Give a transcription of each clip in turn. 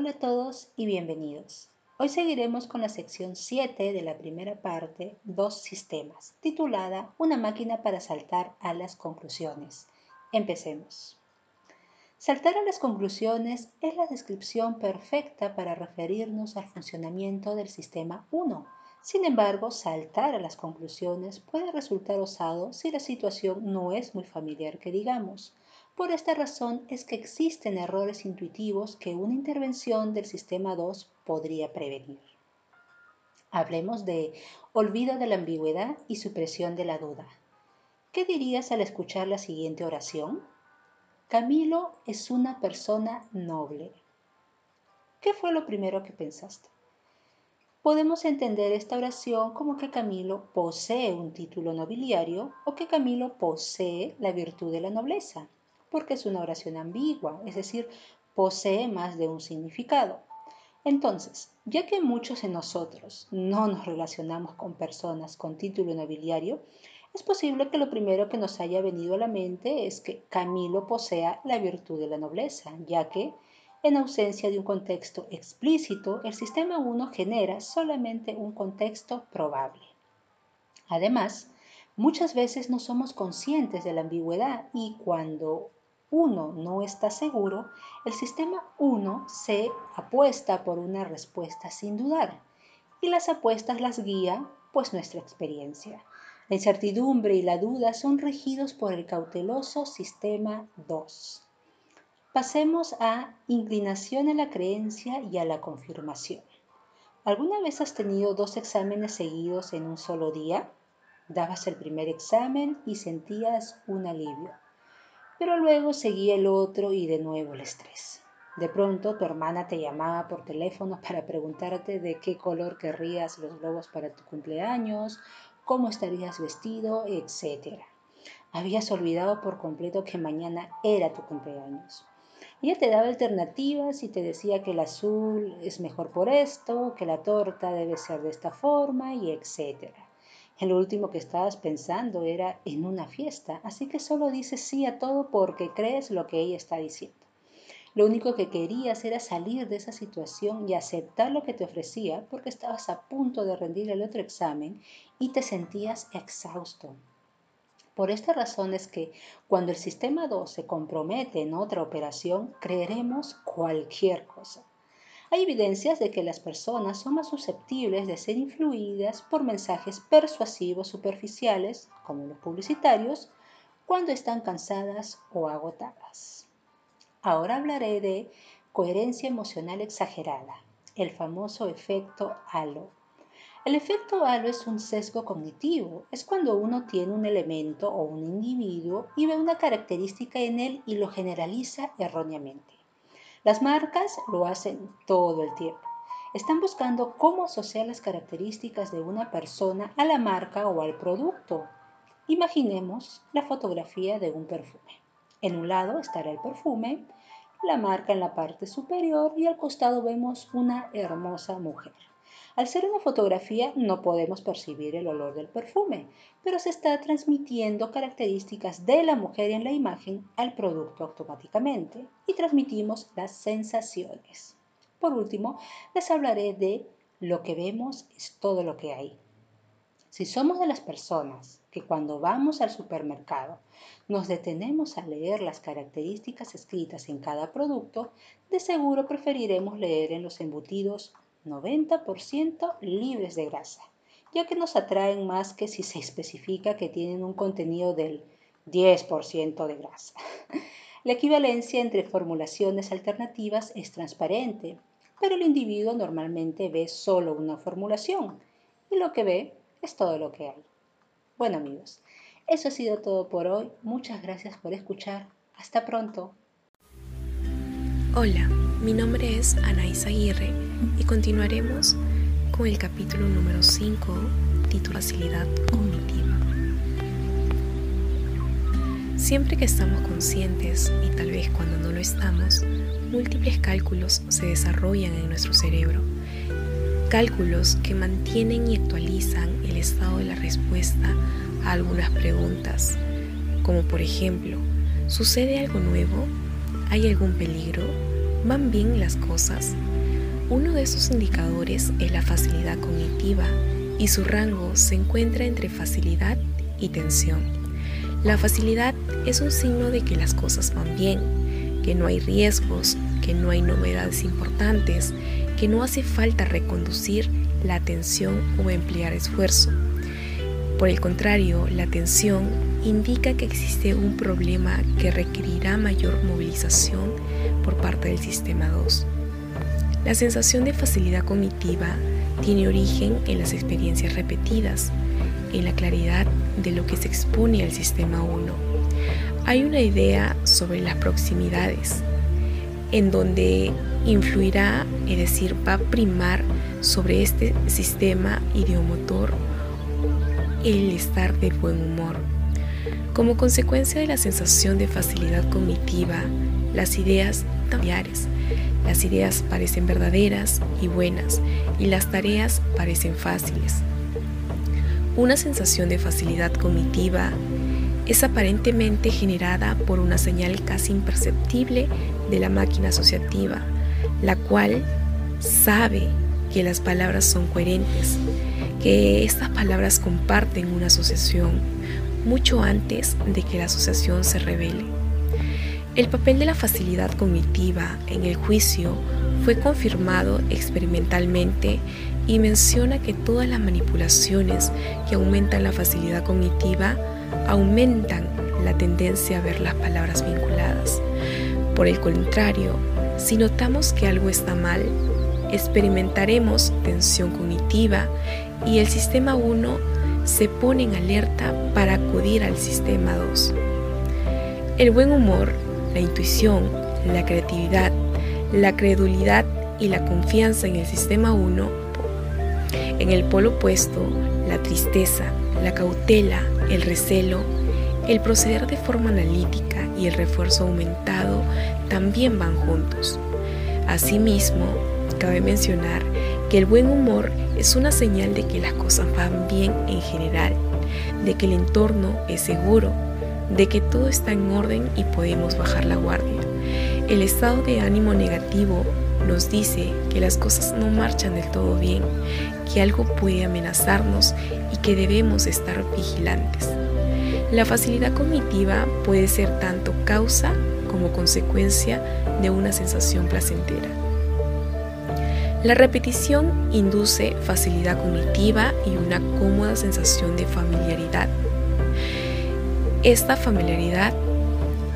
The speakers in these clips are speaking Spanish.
Hola a todos y bienvenidos. Hoy seguiremos con la sección 7 de la primera parte, Dos sistemas, titulada Una máquina para saltar a las conclusiones. Empecemos. Saltar a las conclusiones es la descripción perfecta para referirnos al funcionamiento del sistema 1. Sin embargo, saltar a las conclusiones puede resultar osado si la situación no es muy familiar que digamos. Por esta razón es que existen errores intuitivos que una intervención del sistema 2 podría prevenir. Hablemos de olvido de la ambigüedad y supresión de la duda. ¿Qué dirías al escuchar la siguiente oración? Camilo es una persona noble. ¿Qué fue lo primero que pensaste? Podemos entender esta oración como que Camilo posee un título nobiliario o que Camilo posee la virtud de la nobleza porque es una oración ambigua, es decir, posee más de un significado. Entonces, ya que muchos de nosotros no nos relacionamos con personas con título nobiliario, es posible que lo primero que nos haya venido a la mente es que Camilo posea la virtud de la nobleza, ya que, en ausencia de un contexto explícito, el sistema 1 genera solamente un contexto probable. Además, muchas veces no somos conscientes de la ambigüedad y cuando uno no está seguro, el sistema 1 se apuesta por una respuesta sin dudar y las apuestas las guía pues nuestra experiencia. La incertidumbre y la duda son regidos por el cauteloso sistema 2. Pasemos a inclinación a la creencia y a la confirmación. ¿Alguna vez has tenido dos exámenes seguidos en un solo día? Dabas el primer examen y sentías un alivio pero luego seguía el otro y de nuevo el estrés. De pronto tu hermana te llamaba por teléfono para preguntarte de qué color querrías los globos para tu cumpleaños, cómo estarías vestido, etc. Habías olvidado por completo que mañana era tu cumpleaños. Ella te daba alternativas y te decía que el azul es mejor por esto, que la torta debe ser de esta forma y etcétera. El último que estabas pensando era en una fiesta, así que solo dices sí a todo porque crees lo que ella está diciendo. Lo único que querías era salir de esa situación y aceptar lo que te ofrecía porque estabas a punto de rendir el otro examen y te sentías exhausto. Por esta razón es que cuando el sistema 2 se compromete en otra operación, creeremos cualquier cosa. Hay evidencias de que las personas son más susceptibles de ser influidas por mensajes persuasivos superficiales, como los publicitarios, cuando están cansadas o agotadas. Ahora hablaré de coherencia emocional exagerada, el famoso efecto halo. El efecto halo es un sesgo cognitivo, es cuando uno tiene un elemento o un individuo y ve una característica en él y lo generaliza erróneamente. Las marcas lo hacen todo el tiempo. Están buscando cómo asociar las características de una persona a la marca o al producto. Imaginemos la fotografía de un perfume. En un lado estará el perfume, la marca en la parte superior y al costado vemos una hermosa mujer. Al ser una fotografía no podemos percibir el olor del perfume, pero se está transmitiendo características de la mujer en la imagen al producto automáticamente y transmitimos las sensaciones. Por último, les hablaré de lo que vemos es todo lo que hay. Si somos de las personas que cuando vamos al supermercado nos detenemos a leer las características escritas en cada producto, de seguro preferiremos leer en los embutidos 90% libres de grasa, ya que nos atraen más que si se especifica que tienen un contenido del 10% de grasa. La equivalencia entre formulaciones alternativas es transparente, pero el individuo normalmente ve solo una formulación y lo que ve es todo lo que hay. Bueno amigos, eso ha sido todo por hoy. Muchas gracias por escuchar. Hasta pronto. Hola, mi nombre es Anaís Aguirre y continuaremos con el capítulo número 5, titulado Facilidad Cognitiva. Siempre que estamos conscientes y tal vez cuando no lo estamos, múltiples cálculos se desarrollan en nuestro cerebro. Cálculos que mantienen y actualizan el estado de la respuesta a algunas preguntas, como por ejemplo, ¿sucede algo nuevo? ¿Hay algún peligro? ¿Van bien las cosas? Uno de esos indicadores es la facilidad cognitiva y su rango se encuentra entre facilidad y tensión. La facilidad es un signo de que las cosas van bien, que no hay riesgos, que no hay novedades importantes, que no hace falta reconducir la atención o emplear esfuerzo. Por el contrario, la tensión indica que existe un problema que requerirá mayor movilización por parte del sistema 2. La sensación de facilidad cognitiva tiene origen en las experiencias repetidas, en la claridad de lo que se expone al sistema 1. Hay una idea sobre las proximidades, en donde influirá, es decir, va a primar sobre este sistema ideomotor el estar de buen humor. Como consecuencia de la sensación de facilidad cognitiva, las ideas las ideas parecen verdaderas y buenas y las tareas parecen fáciles. Una sensación de facilidad cognitiva es aparentemente generada por una señal casi imperceptible de la máquina asociativa, la cual sabe que las palabras son coherentes, que estas palabras comparten una asociación mucho antes de que la asociación se revele. El papel de la facilidad cognitiva en el juicio fue confirmado experimentalmente y menciona que todas las manipulaciones que aumentan la facilidad cognitiva aumentan la tendencia a ver las palabras vinculadas. Por el contrario, si notamos que algo está mal, experimentaremos tensión cognitiva y el sistema 1 se pone en alerta para acudir al sistema 2. El buen humor, la intuición, la creatividad, la credulidad y la confianza en el sistema 1, en el polo opuesto, la tristeza, la cautela, el recelo, el proceder de forma analítica y el refuerzo aumentado también van juntos. Asimismo, cabe mencionar que el buen humor es una señal de que las cosas van bien en general, de que el entorno es seguro, de que todo está en orden y podemos bajar la guardia. El estado de ánimo negativo nos dice que las cosas no marchan del todo bien, que algo puede amenazarnos y que debemos estar vigilantes. La facilidad cognitiva puede ser tanto causa como consecuencia de una sensación placentera. La repetición induce facilidad cognitiva y una cómoda sensación de familiaridad. Esta familiaridad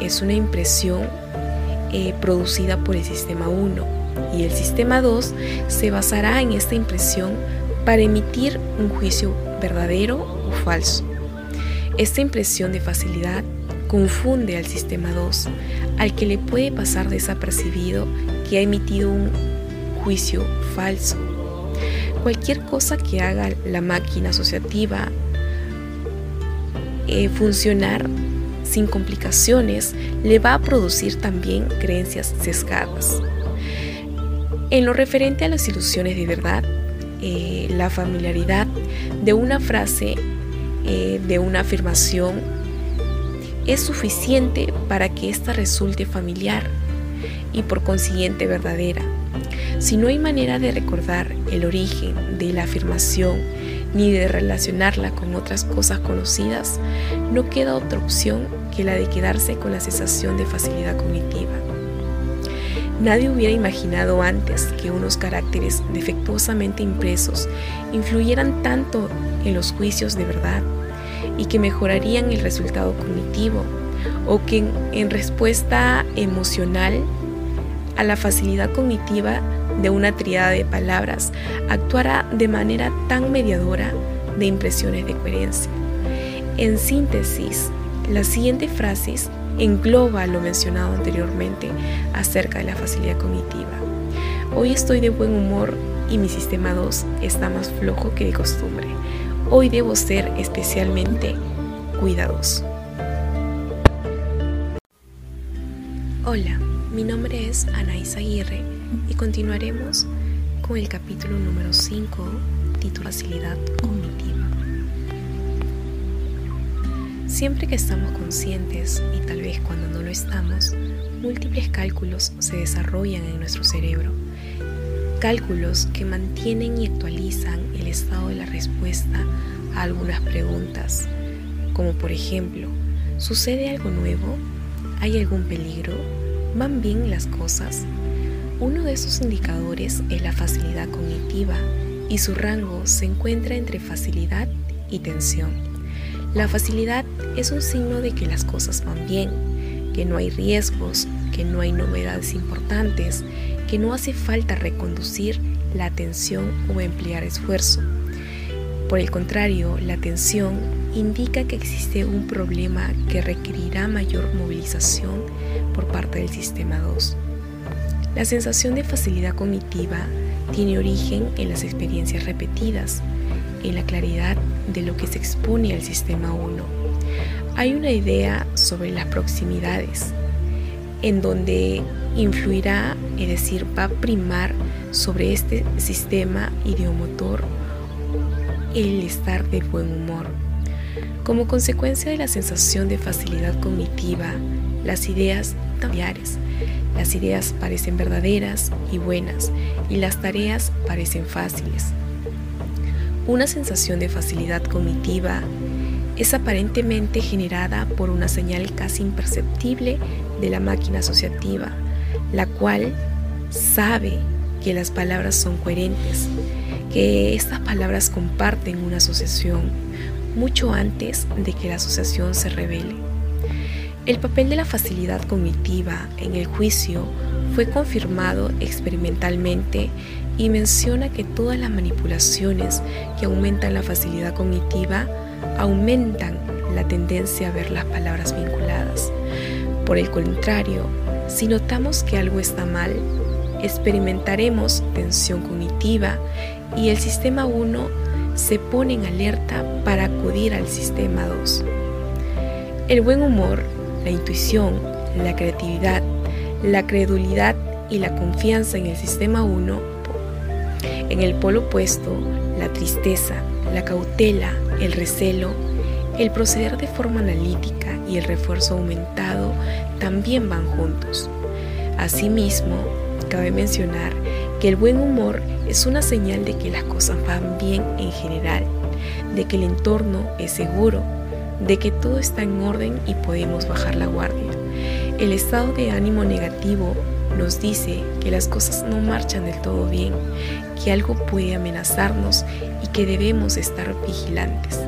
es una impresión eh, producida por el sistema 1 y el sistema 2 se basará en esta impresión para emitir un juicio verdadero o falso. Esta impresión de facilidad confunde al sistema 2, al que le puede pasar desapercibido que ha emitido un juicio falso. Cualquier cosa que haga la máquina asociativa eh, funcionar sin complicaciones le va a producir también creencias sesgadas. En lo referente a las ilusiones de verdad, eh, la familiaridad de una frase, eh, de una afirmación, es suficiente para que ésta resulte familiar y por consiguiente verdadera. Si no hay manera de recordar el origen de la afirmación ni de relacionarla con otras cosas conocidas, no queda otra opción que la de quedarse con la sensación de facilidad cognitiva. Nadie hubiera imaginado antes que unos caracteres defectuosamente impresos influyeran tanto en los juicios de verdad y que mejorarían el resultado cognitivo o que en, respuesta emocional a la facilidad cognitiva de una triada de palabras actuará de manera tan mediadora de impresiones de coherencia. En síntesis, las siguientes frases engloba lo mencionado anteriormente acerca de la facilidad cognitiva. Hoy estoy de buen humor y mi sistema 2 está más flojo que de costumbre. Hoy debo ser especialmente cuidadoso. Hola, mi nombre es Anaís Aguirre y continuaremos con el capítulo número 5, titulado Facilidad Cognitiva. Siempre que estamos conscientes y tal vez cuando no lo estamos, múltiples cálculos se desarrollan en nuestro cerebro. Cálculos que mantienen y actualizan el estado de la respuesta a algunas preguntas, como por ejemplo, ¿sucede algo nuevo? ¿Hay algún peligro? ¿Van bien las cosas? Uno de esos indicadores es la facilidad cognitiva y su rango se encuentra entre facilidad y tensión. La facilidad es un signo de que las cosas van bien, que no hay riesgos, que no hay novedades importantes, que no hace falta reconducir la atención o emplear esfuerzo. Por el contrario, la tensión indica que existe un problema que requerirá mayor movilización por parte del sistema 2. La sensación de facilidad cognitiva tiene origen en las experiencias repetidas, en la claridad de lo que se expone al sistema 1. Hay una idea sobre las proximidades, en donde influirá, es decir, va a primar sobre este sistema ideomotor el estar de buen humor. Como consecuencia de la sensación de facilidad cognitiva, las ideas familiares, las ideas parecen verdaderas y buenas y las tareas parecen fáciles. Una sensación de facilidad cognitiva es aparentemente generada por una señal casi imperceptible de la máquina asociativa, la cual sabe que las palabras son coherentes, que estas palabras comparten una asociación mucho antes de que la asociación se revele. El papel de la facilidad cognitiva en el juicio fue confirmado experimentalmente y menciona que todas las manipulaciones que aumentan la facilidad cognitiva aumentan la tendencia a ver las palabras vinculadas. Por el contrario, si notamos que algo está mal, experimentaremos tensión cognitiva y el sistema 1 se pone en alerta para acudir al sistema 2. El buen humor la intuición, la creatividad, la credulidad y la confianza en el sistema 1, en el polo opuesto, la tristeza, la cautela, el recelo, el proceder de forma analítica y el refuerzo aumentado también van juntos. Asimismo, cabe mencionar que el buen humor es una señal de que las cosas van bien en general, de que el entorno es seguro, de que todo está en orden y podemos bajar la guardia. El estado de ánimo negativo nos dice que las cosas no marchan del todo bien, que algo puede amenazarnos y que debemos estar vigilantes.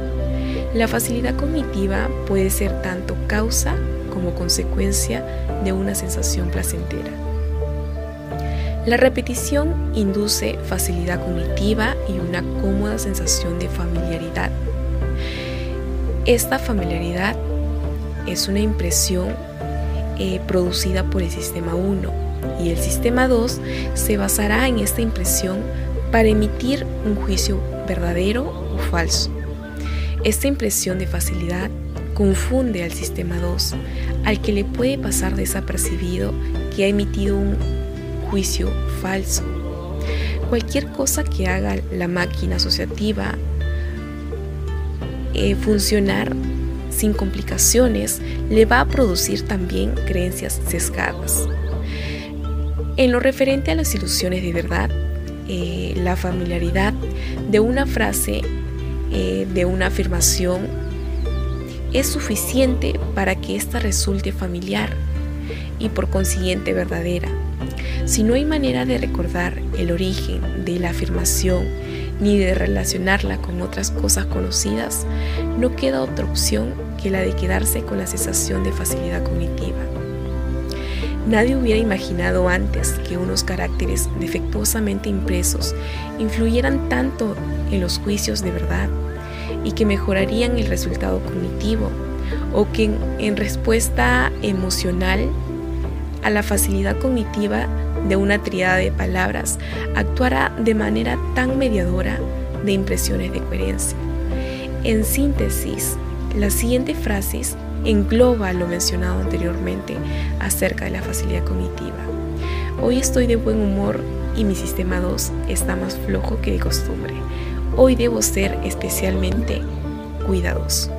La facilidad cognitiva puede ser tanto causa como consecuencia de una sensación placentera. La repetición induce facilidad cognitiva y una cómoda sensación de familiaridad esta familiaridad es una impresión eh, producida por el sistema 1 y el sistema 2 se basará en esta impresión para emitir un juicio verdadero o falso. Esta impresión de facilidad confunde al sistema 2, al que le puede pasar desapercibido que ha emitido un juicio falso. Cualquier cosa que haga la máquina asociativa eh, funcionar sin complicaciones le va a producir también creencias sesgadas. En lo referente a las ilusiones de verdad, eh, la familiaridad de una frase, eh, de una afirmación, es suficiente para que ésta resulte familiar y por consiguiente verdadera. Si no hay manera de recordar el origen de la afirmación ni de relacionarla con otras cosas conocidas, no queda otra opción que la de quedarse con la sensación de facilidad cognitiva. Nadie hubiera imaginado antes que unos caracteres defectuosamente impresos influyeran tanto en los juicios de verdad y que mejorarían el resultado cognitivo o que en, respuesta emocional a la facilidad cognitiva de una triada de palabras actuará de manera tan mediadora de impresiones de coherencia. En síntesis, las siguientes frases engloba lo mencionado anteriormente acerca de la facilidad cognitiva. Hoy estoy de buen humor y mi sistema 2 está más flojo que de costumbre. Hoy debo ser especialmente cuidadoso.